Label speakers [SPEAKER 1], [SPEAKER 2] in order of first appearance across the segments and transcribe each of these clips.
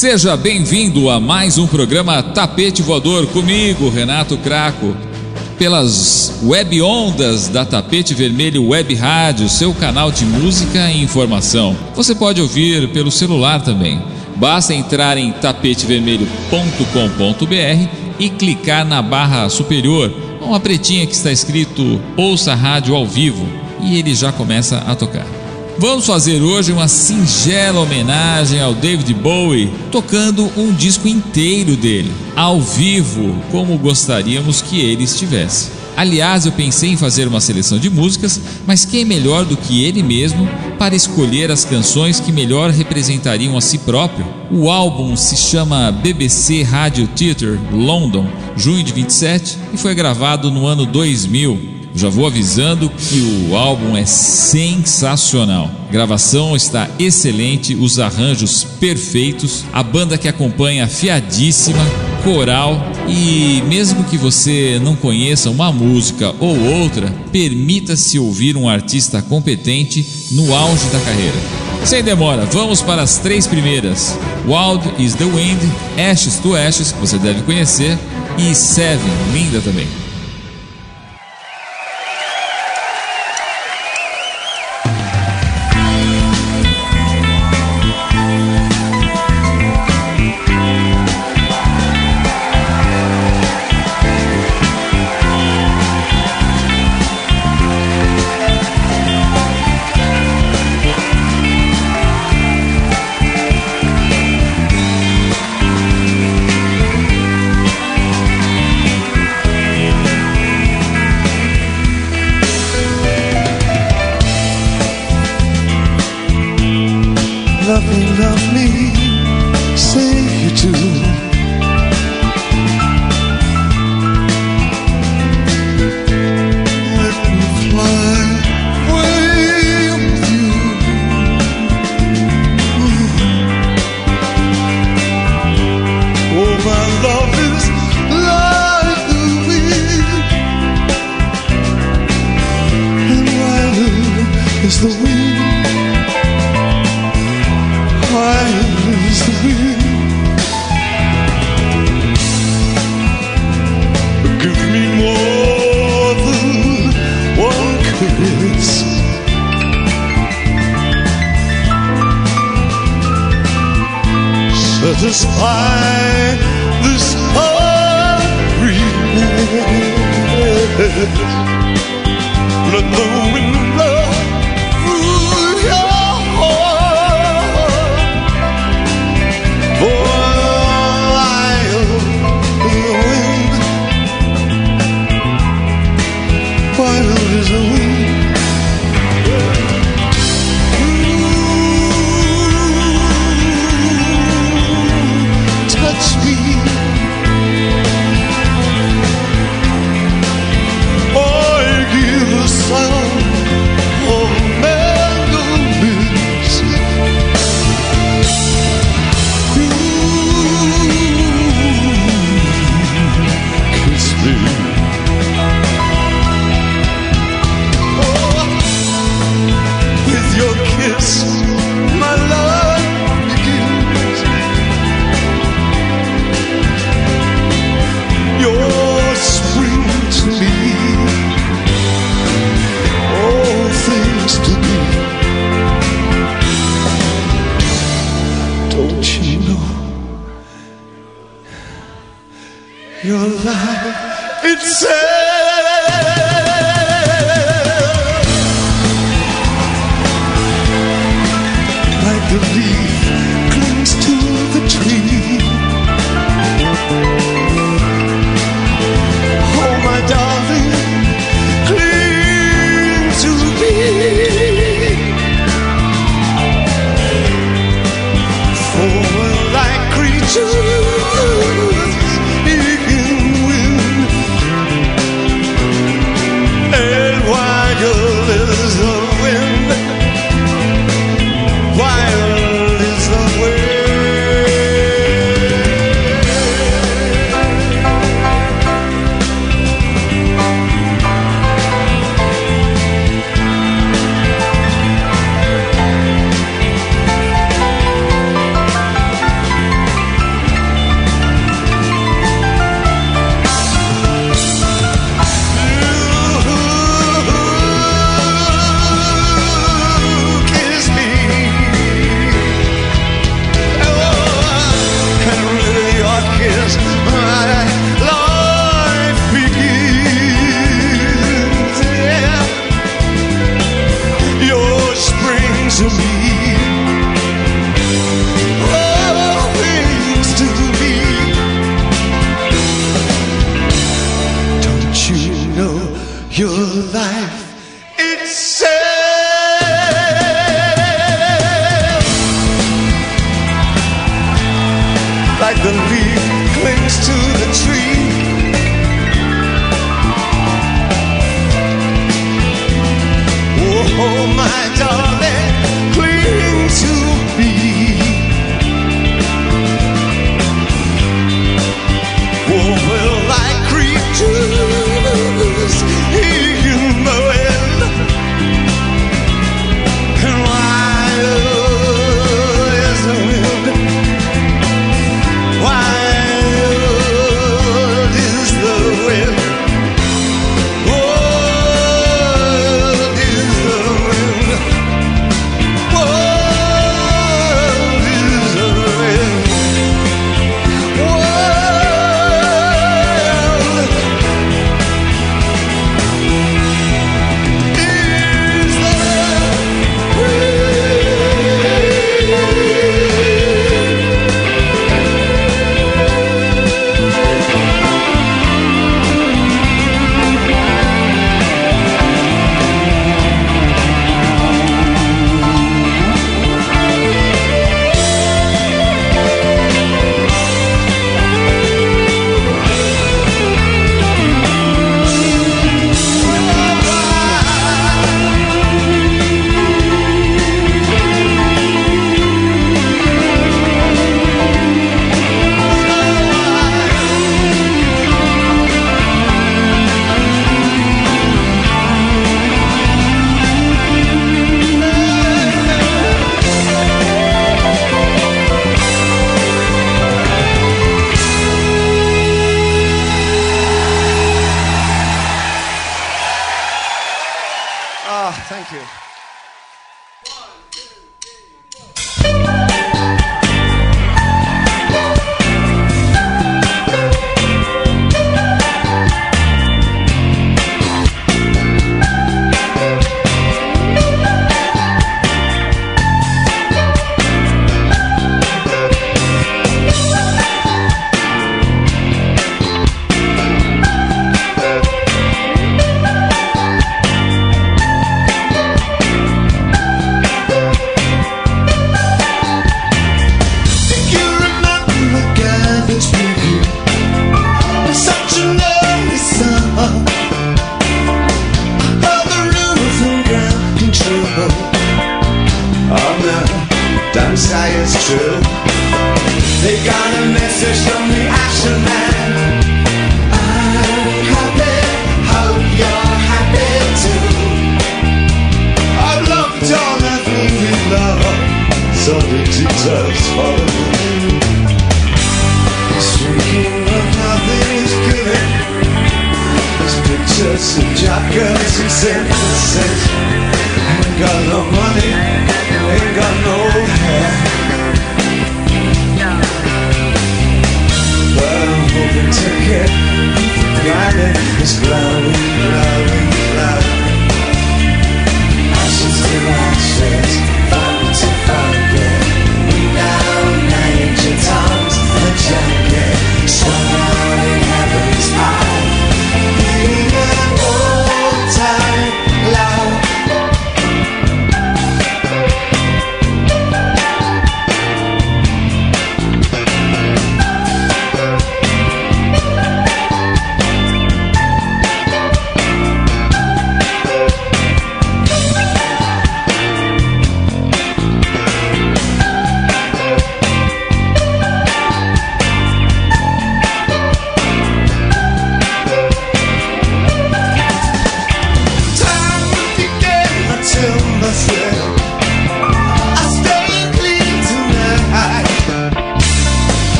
[SPEAKER 1] Seja bem-vindo a mais um programa Tapete Voador comigo, Renato Craco, pelas web ondas da Tapete Vermelho Web Rádio, seu canal de música e informação. Você pode ouvir pelo celular também. Basta entrar em tapetevermelho.com.br e clicar na barra superior, uma pretinha que está escrito Ouça Rádio ao Vivo, e ele já começa a tocar. Vamos fazer hoje uma singela homenagem ao David Bowie, tocando um disco inteiro dele, ao vivo, como gostaríamos que ele estivesse. Aliás, eu pensei em fazer uma seleção de músicas, mas quem é melhor do que ele mesmo para escolher as canções que melhor representariam a si próprio? O álbum se chama BBC Radio Theatre London, junho de 27, e foi gravado no ano 2000. Já vou avisando que o álbum é sensacional. A gravação está excelente, os arranjos perfeitos, a banda que acompanha afiadíssima, coral e mesmo que você não conheça uma música ou outra, permita-se ouvir um artista competente no auge da carreira. Sem demora, vamos para as três primeiras: Wild is the Wind, Ashes to Ashes, que você deve conhecer, e Seven, linda também.
[SPEAKER 2] loving of me.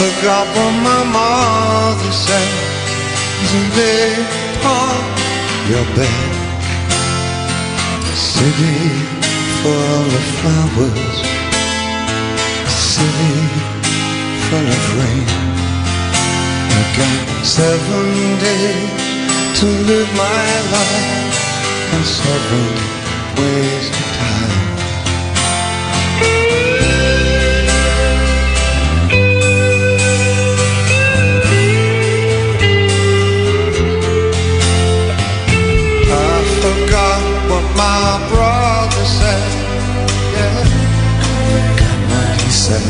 [SPEAKER 2] Forgot what my mother said. To lay on your bed. City full of flowers. City full of rain. I got seven days to live my life and seven ways to die. My brother said. Yeah, what he said.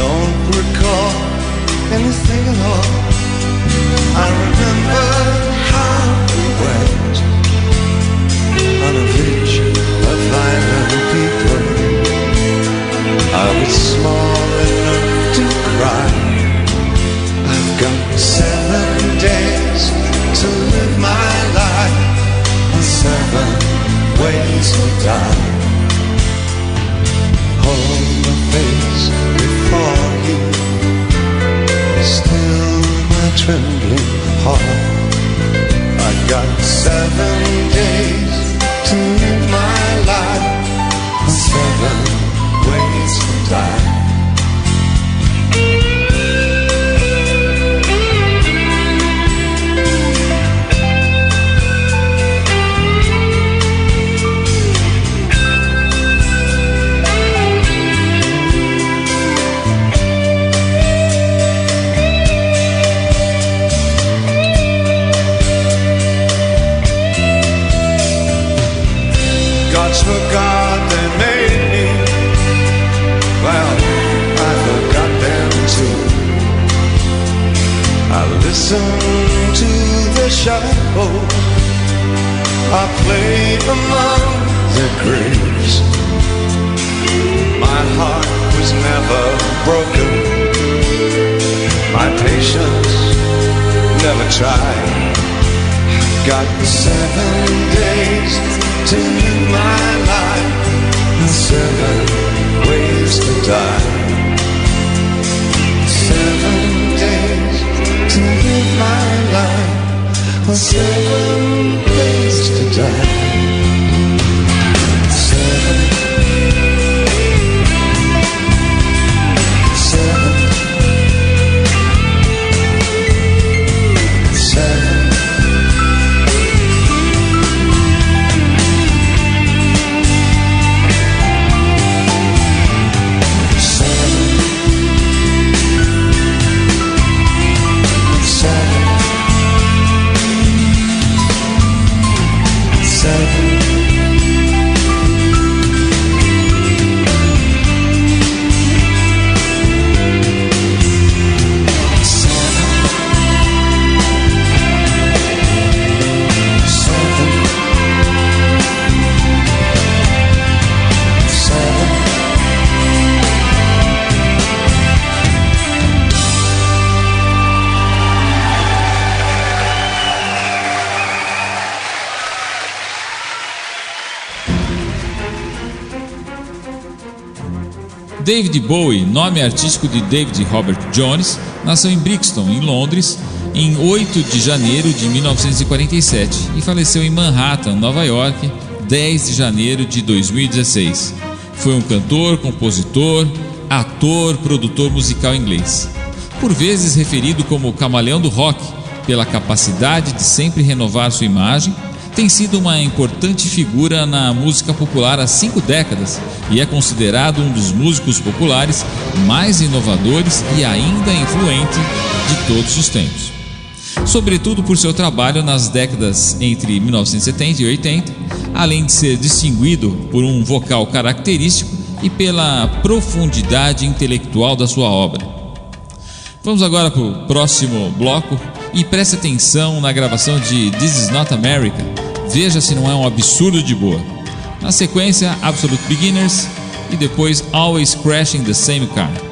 [SPEAKER 2] Don't recall anything at all. I remember how we went on a beach of island people. I was small enough to cry. I've got seven seven ways to die. Hold my face before you. Still my trembling heart. I got seven days to live my life, seven ways to die.
[SPEAKER 1] David Bowie, nome artístico de David Robert Jones, nasceu em Brixton, em Londres, em 8 de janeiro de 1947 e faleceu em Manhattan, Nova York, 10 de janeiro de 2016. Foi um cantor, compositor, ator, produtor musical inglês. Por vezes referido como o camaleão do rock, pela capacidade de sempre renovar sua imagem, tem sido uma importante figura na música popular há cinco décadas e é considerado um dos músicos populares mais inovadores e ainda influente de todos os tempos. Sobretudo por seu trabalho nas décadas entre 1970 e 80, além de ser distinguido por um vocal característico
[SPEAKER 2] e pela profundidade intelectual da sua obra. Vamos agora para o próximo bloco e preste atenção na gravação de This Is Not America. Veja se não é um absurdo de boa. Na sequência, Absolute Beginners e depois Always Crashing the Same Car.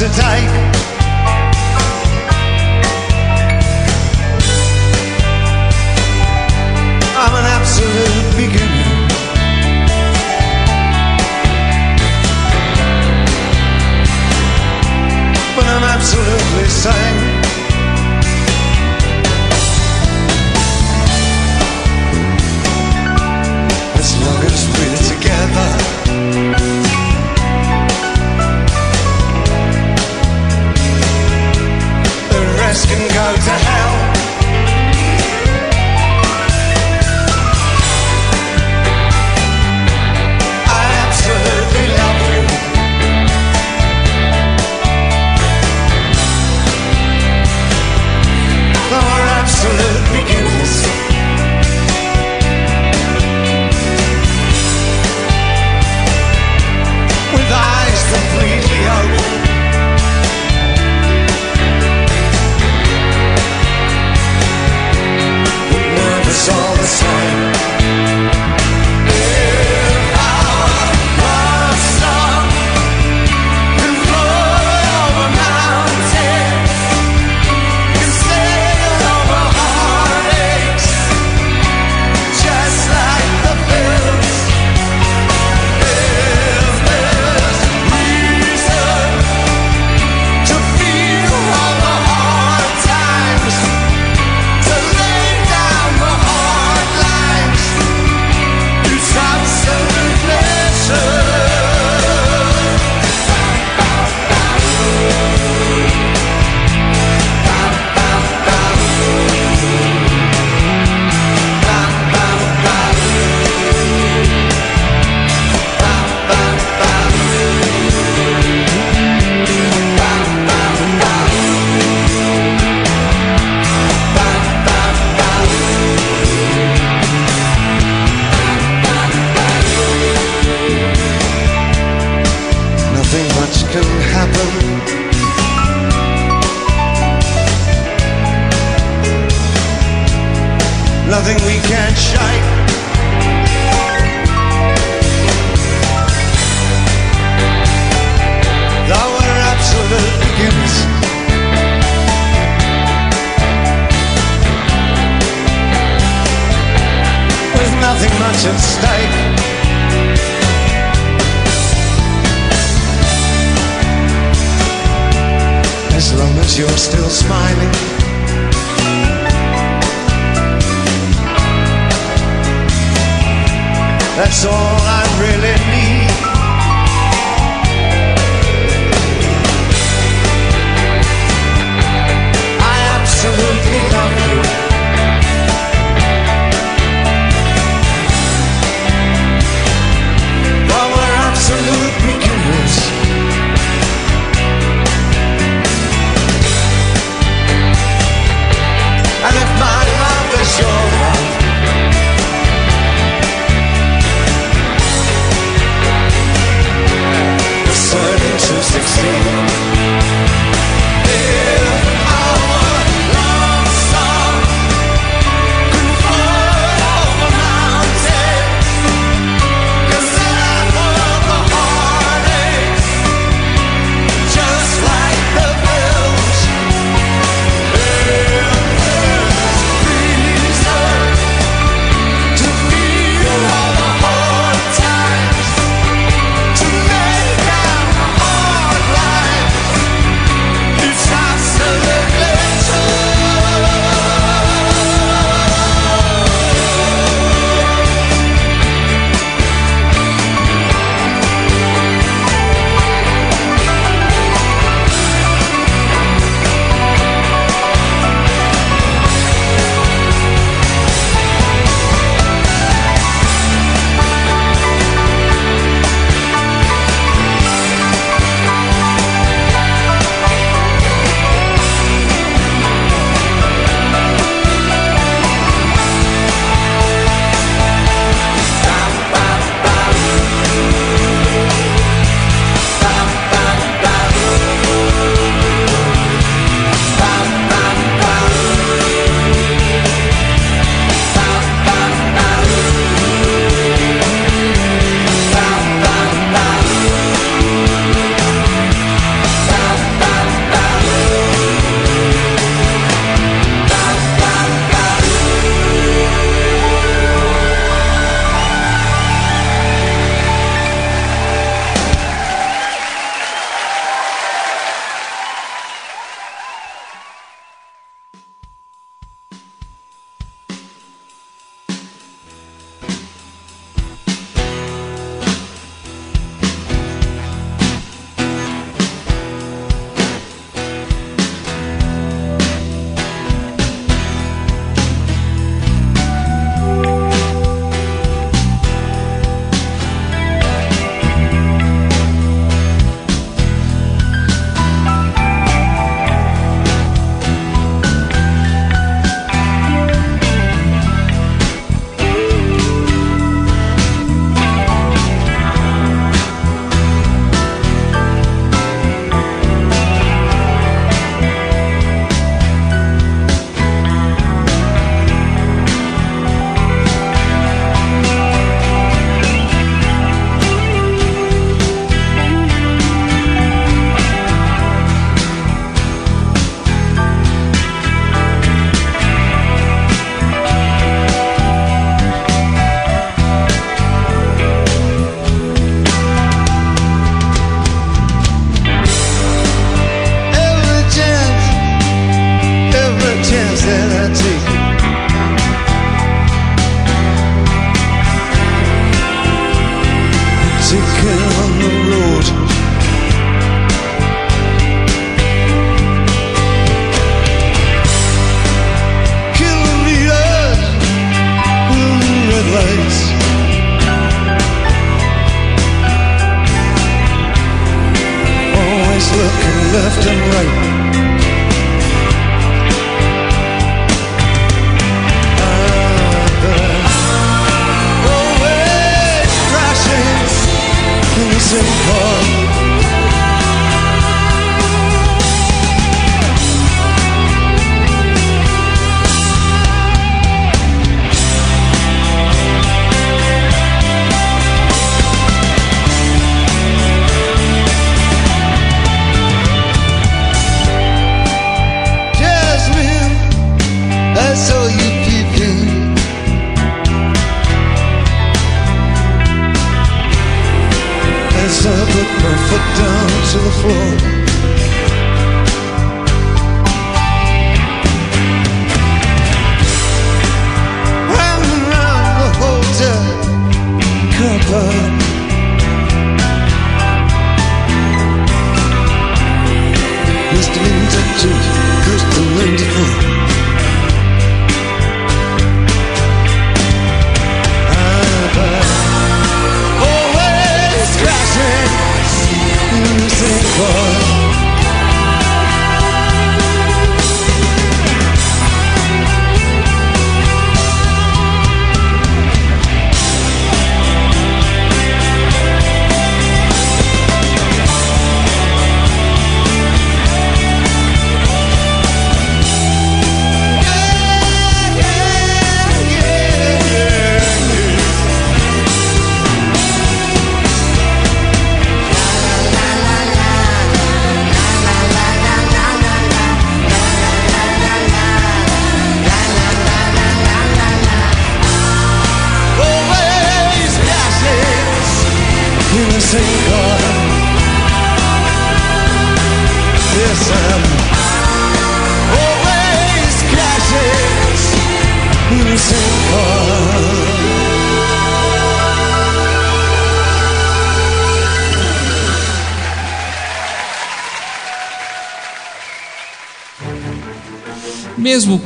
[SPEAKER 3] To
[SPEAKER 2] take.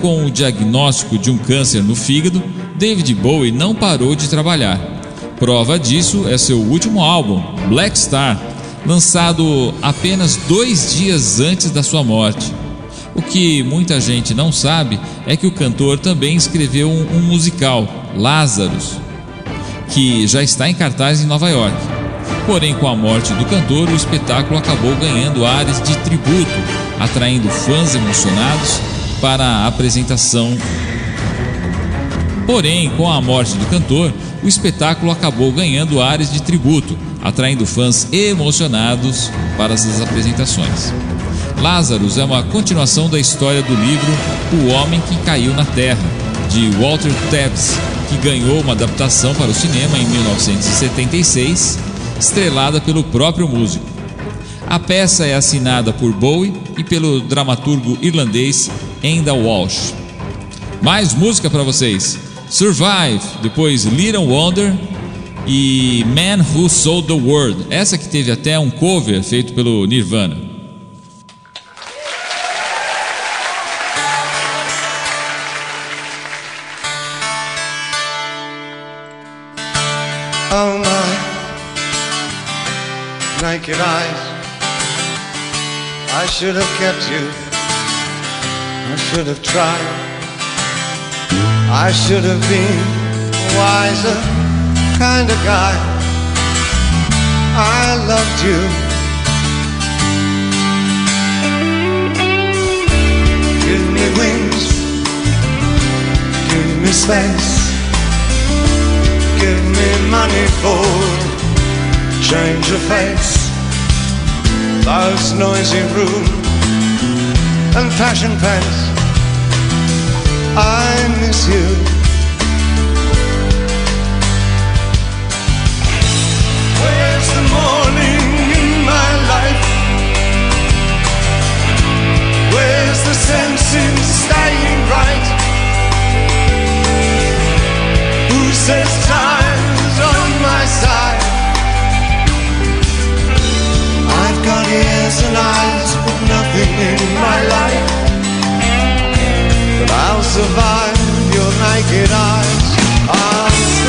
[SPEAKER 1] Com o diagnóstico de um câncer no fígado, David Bowie não parou de trabalhar. Prova disso é seu último álbum, Black Star, lançado apenas dois dias antes da sua morte. O que muita gente não sabe é que o cantor também escreveu um, um musical, Lazarus, que já está em cartaz em Nova York. Porém, com a morte do cantor, o espetáculo acabou ganhando ares de tributo, atraindo fãs emocionados para a apresentação. Porém, com a morte do cantor, o espetáculo acabou ganhando ares de tributo, atraindo fãs emocionados para as apresentações. Lazarus é uma continuação da história do livro O Homem que Caiu na Terra, de Walter Tebbs, que ganhou uma adaptação para o cinema em 1976, estrelada pelo próprio músico. A peça é assinada por Bowie e pelo dramaturgo irlandês Enda Walsh. Mais música para vocês. Survive, depois Little Wonder e Man Who Sold the World. Essa que teve até um cover feito pelo Nirvana.
[SPEAKER 2] Oh my naked eyes. I should have kept you. I should have tried. I should have been a wiser kind of guy. I loved you. Give me wings. Give me space. Give me money for change of face. Those noisy rooms and fashion pants. I miss you. Where's the morning in my life? Where's the sense in staying right? Who says time's on my side? got ears and eyes with nothing in my life. But I'll survive your naked eyes. I'll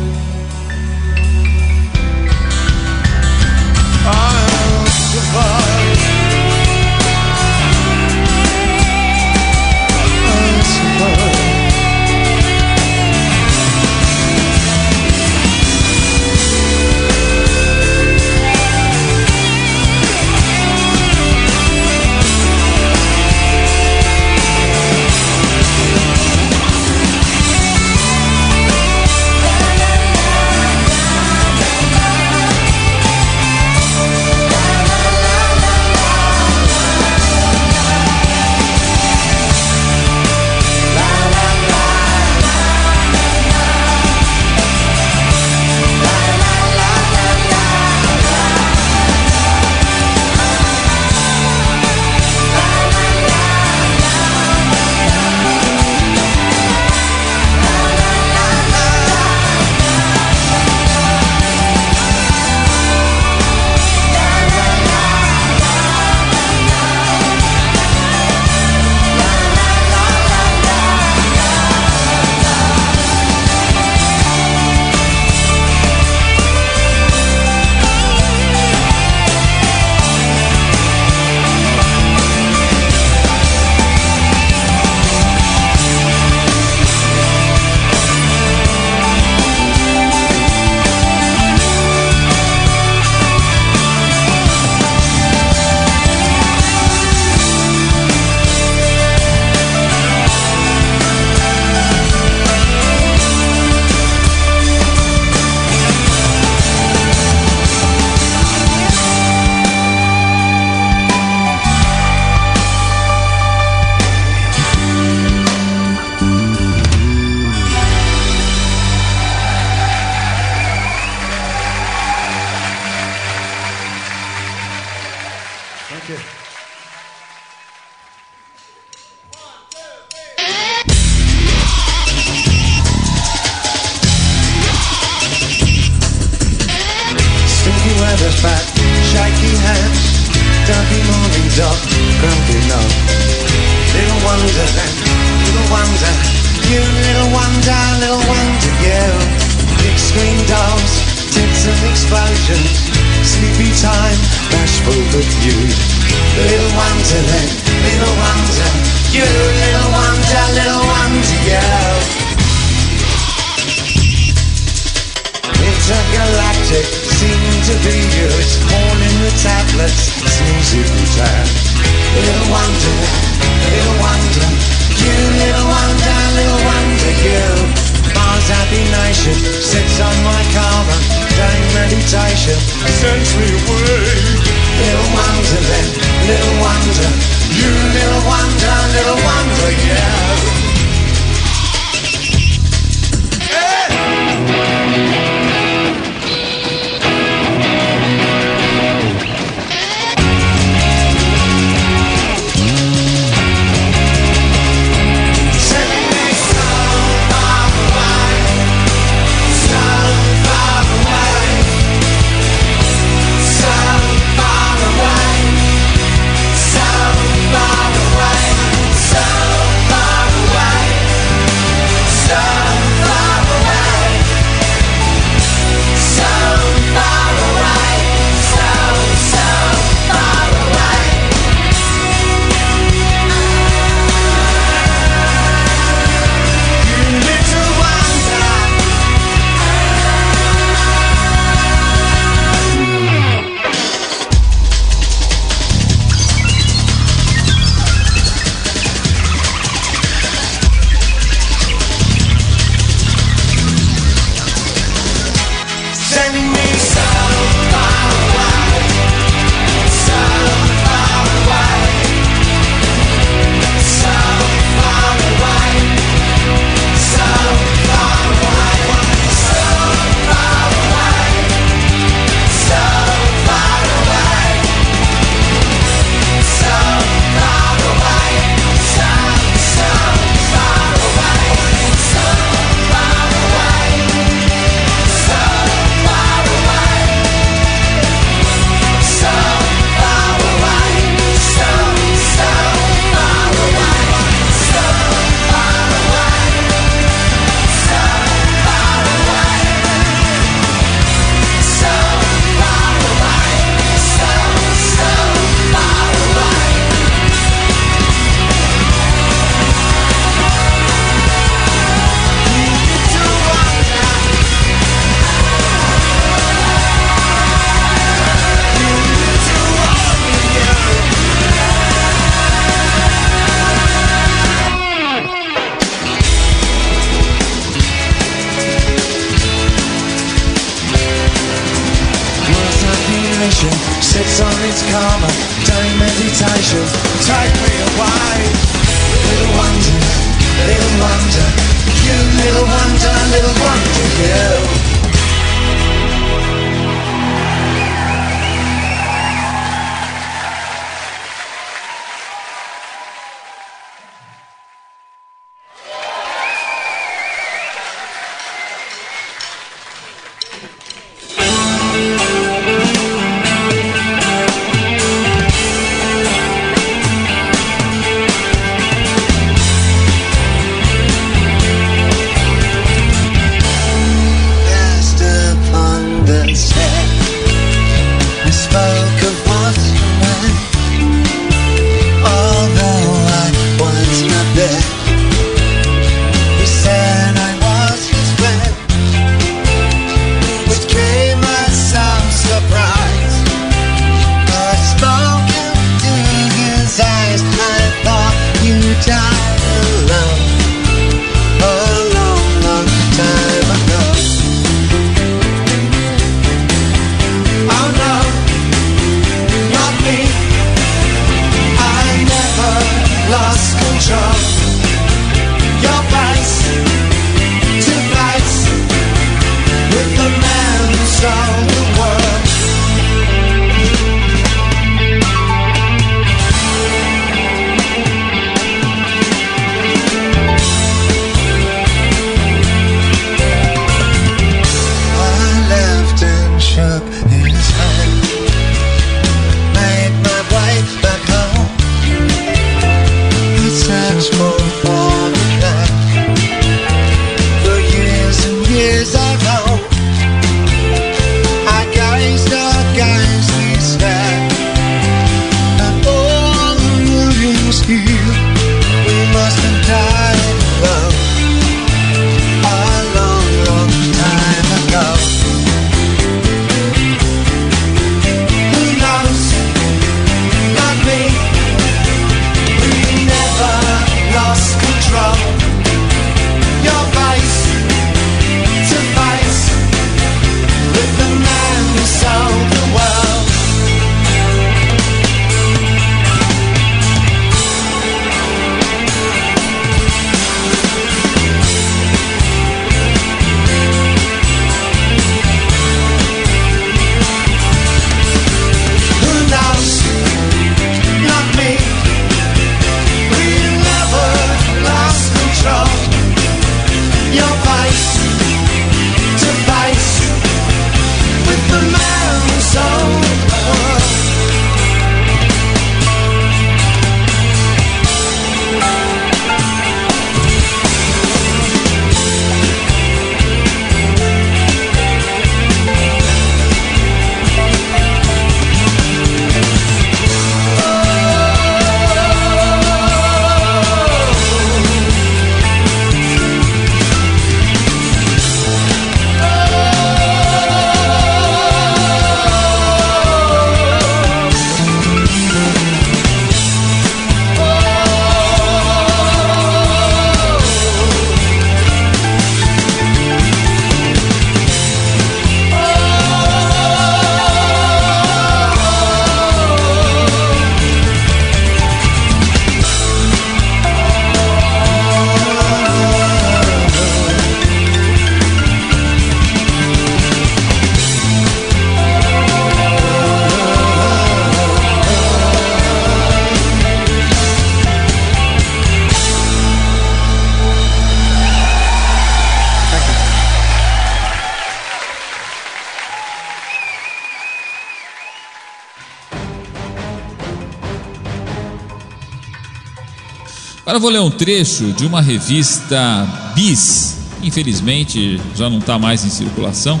[SPEAKER 1] Agora vou ler um trecho de uma revista Bis, infelizmente já não está mais em circulação,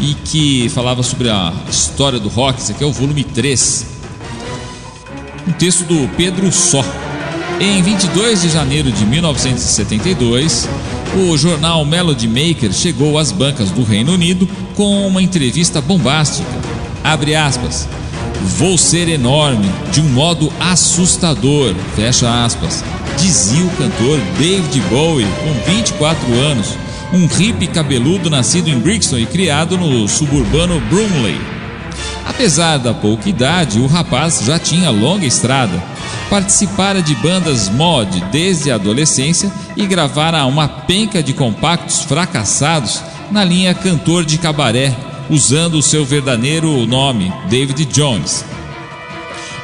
[SPEAKER 1] e que falava sobre a história do rock. esse aqui é o volume 3. Um texto do Pedro Só. Em 22 de janeiro de 1972, o jornal Melody Maker chegou às bancas do Reino Unido com uma entrevista bombástica. Abre aspas. Vou ser enorme, de um modo assustador. Fecha aspas dizia o cantor David Bowie, com 24 anos, um hippie cabeludo nascido em Brixton e criado no suburbano Brumley. Apesar da pouca idade, o rapaz já tinha longa estrada. Participara de bandas mod desde a adolescência e gravara uma penca de compactos fracassados na linha cantor de cabaré, usando o seu verdadeiro nome, David Jones.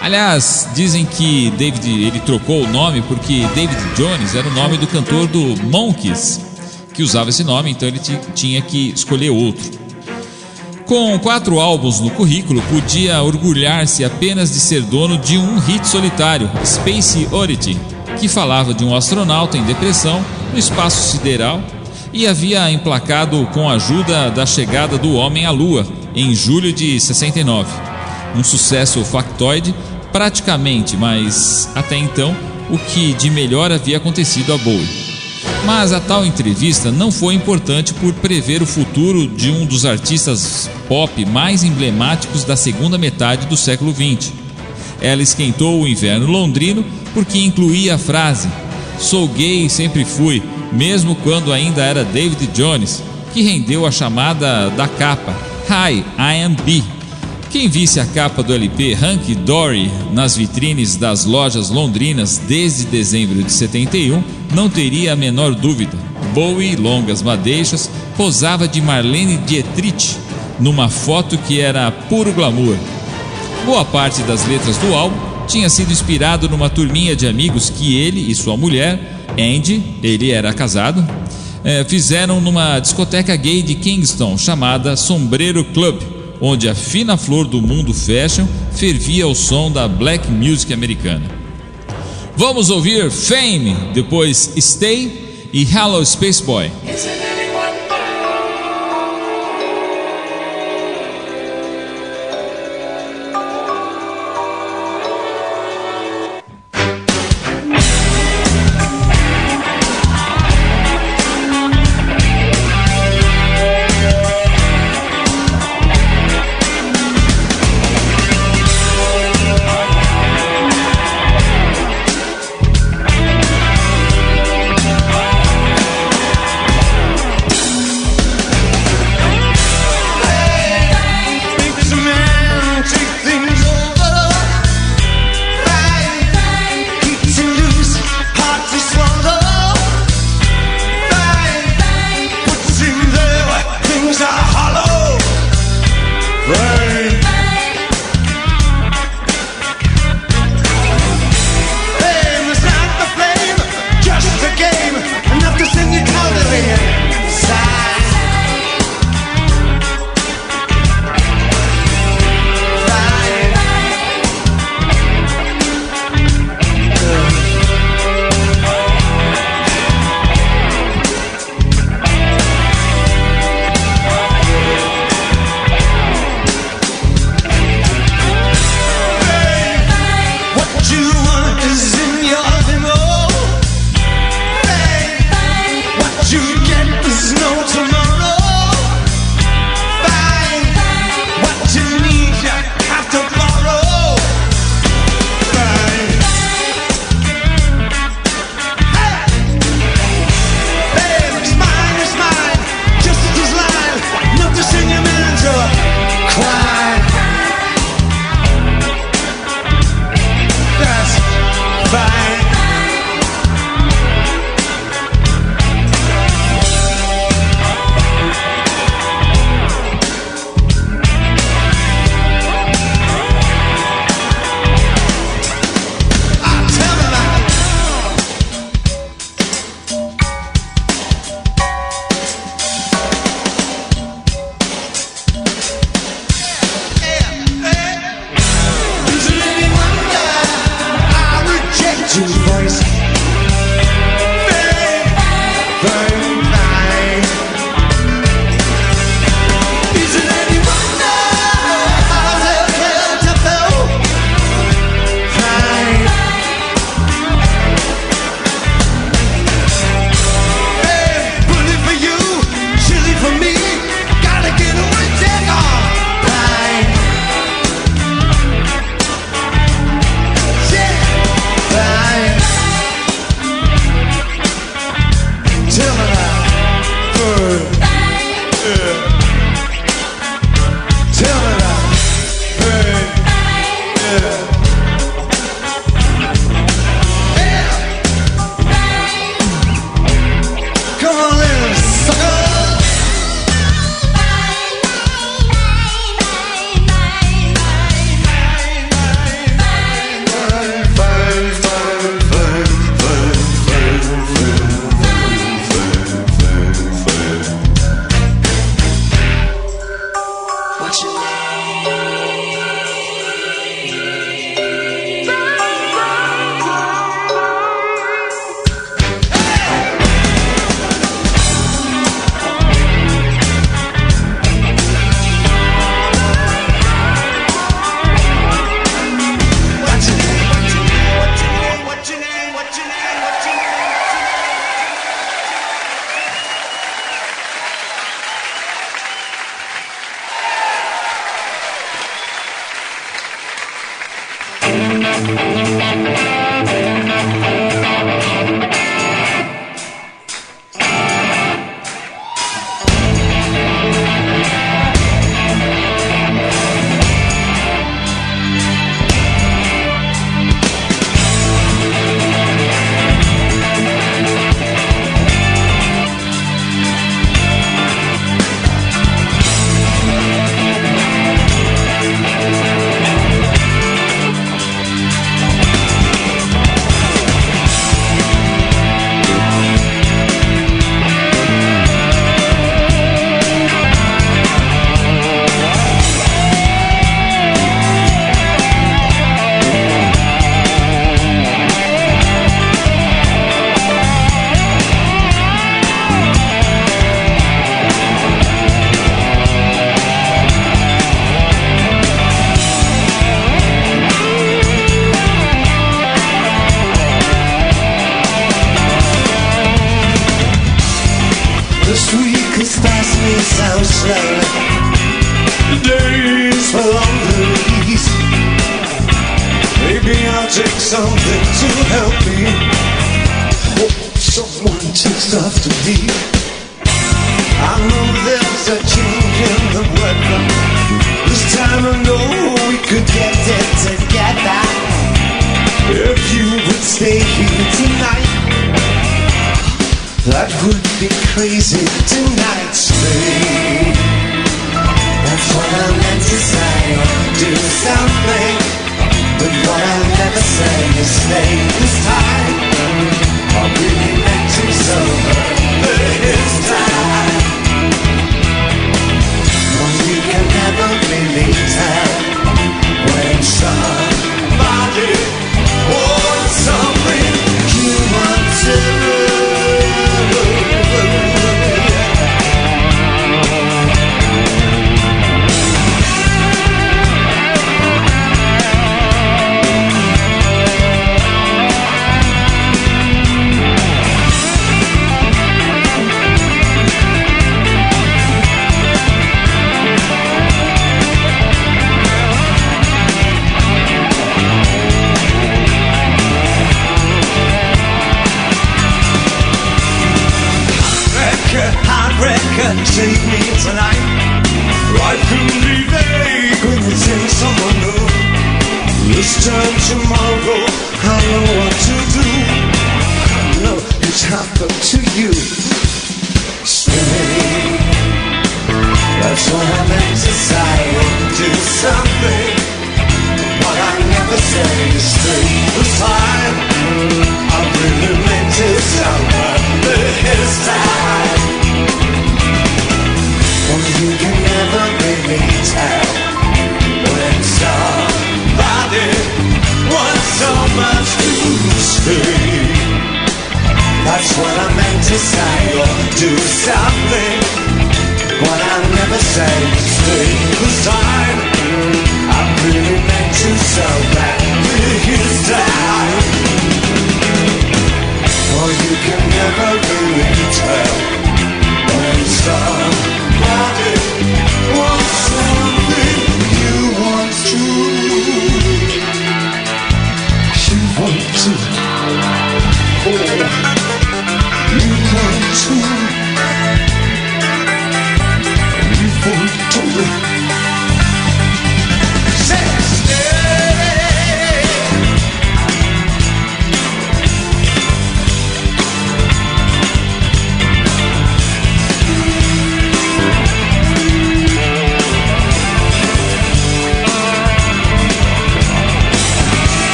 [SPEAKER 1] Aliás, dizem que David ele trocou o nome porque David Jones era o nome do cantor do Monkees, que usava esse nome, então ele tinha que escolher outro. Com quatro álbuns no currículo, podia orgulhar-se apenas de ser dono de um hit solitário, Space Oddity, que falava de um astronauta em depressão no espaço sideral e havia emplacado com a ajuda da chegada do homem à Lua em julho de 69. Um sucesso factoide, praticamente, mas até então, o que de melhor havia acontecido a Bowie. Mas a tal entrevista não foi importante por prever o futuro de um dos artistas pop mais emblemáticos da segunda metade do século XX. Ela esquentou o inverno londrino porque incluía a frase: Sou gay e sempre fui, mesmo quando ainda era David Jones, que rendeu a chamada da capa Hi, I am B. Quem visse a capa do LP Hanky Dory nas vitrines das lojas londrinas desde dezembro de 71 não teria a menor dúvida. Bowie, longas madeixas, posava de Marlene Dietrich numa foto que era puro glamour. Boa parte das letras do álbum tinha sido inspirado numa turminha de amigos que ele e sua mulher, Andy, ele era casado, eh, fizeram numa discoteca gay de Kingston chamada Sombreiro Club, onde a fina flor do mundo fashion fervia o som da black music americana. Vamos ouvir Fame, depois Stay e Hello Space Boy.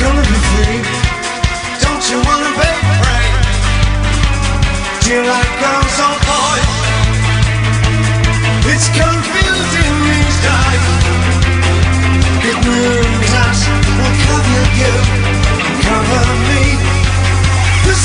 [SPEAKER 2] Gonna be free. Don't you wanna be free? You like girls or boys? It's confusing these days. It moves us, will cover you, cover me. This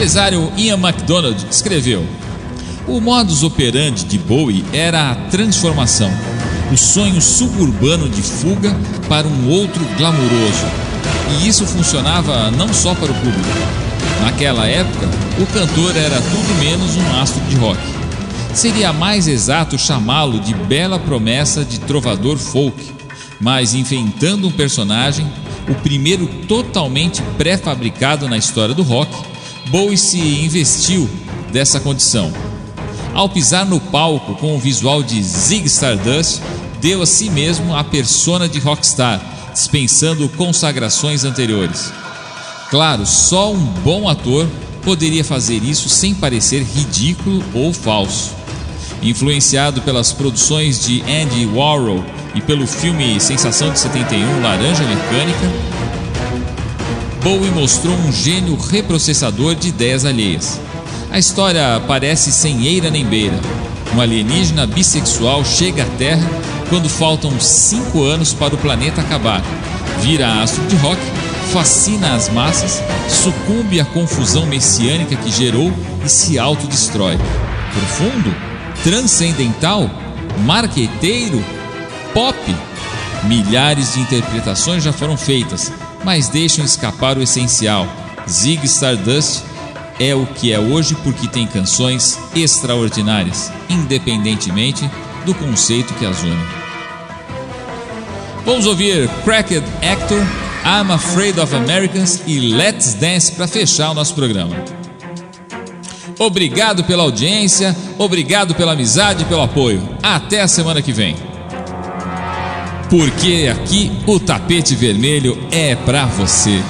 [SPEAKER 1] empresário Ian MacDonald escreveu: O modus operandi de Bowie era a transformação, o sonho suburbano de fuga para um outro glamouroso. E isso funcionava não só para o público. Naquela época, o cantor era tudo menos um astro de rock. Seria mais exato chamá-lo de bela promessa de trovador folk, mas inventando um personagem, o primeiro totalmente pré-fabricado na história do rock, Bowie se investiu dessa condição. Ao pisar no palco com o visual de Zig Stardust, deu a si mesmo a persona de rockstar, dispensando consagrações anteriores. Claro, só um bom ator poderia fazer isso sem parecer ridículo ou falso. Influenciado pelas produções de Andy Warhol e pelo filme Sensação de 71 Laranja Mecânica, Bowie mostrou um gênio reprocessador de ideias alheias. A história parece sem eira nem beira. Um alienígena bissexual chega à Terra quando faltam cinco anos para o planeta acabar. Vira astro de rock, fascina as massas, sucumbe à confusão messiânica que gerou e se autodestrói. Profundo? Transcendental? Marqueteiro? Pop? Milhares de interpretações já foram feitas, mas deixam escapar o essencial. Zig Stardust é o que é hoje porque tem canções extraordinárias, independentemente do conceito que as une. Vamos ouvir Cracked Actor, I'm Afraid of Americans e Let's Dance para fechar o nosso programa. Obrigado pela audiência, obrigado pela amizade e pelo apoio. Até a semana que vem. Porque aqui o tapete vermelho é para você.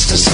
[SPEAKER 2] Mr.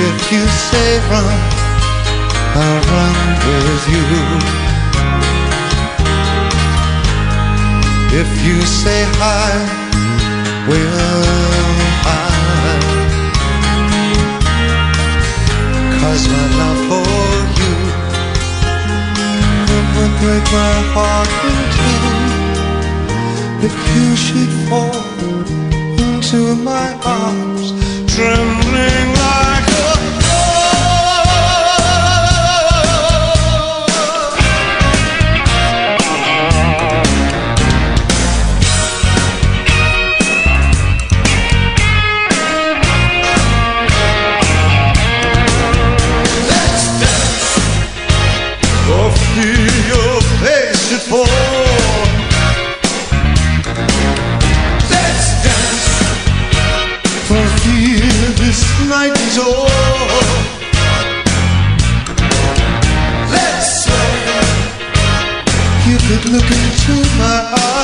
[SPEAKER 2] If you say run, I'll run with you. If you say hi, will I? Cause my love for you it would break my heart in two if you should fall into my arms trembling. look into my eyes.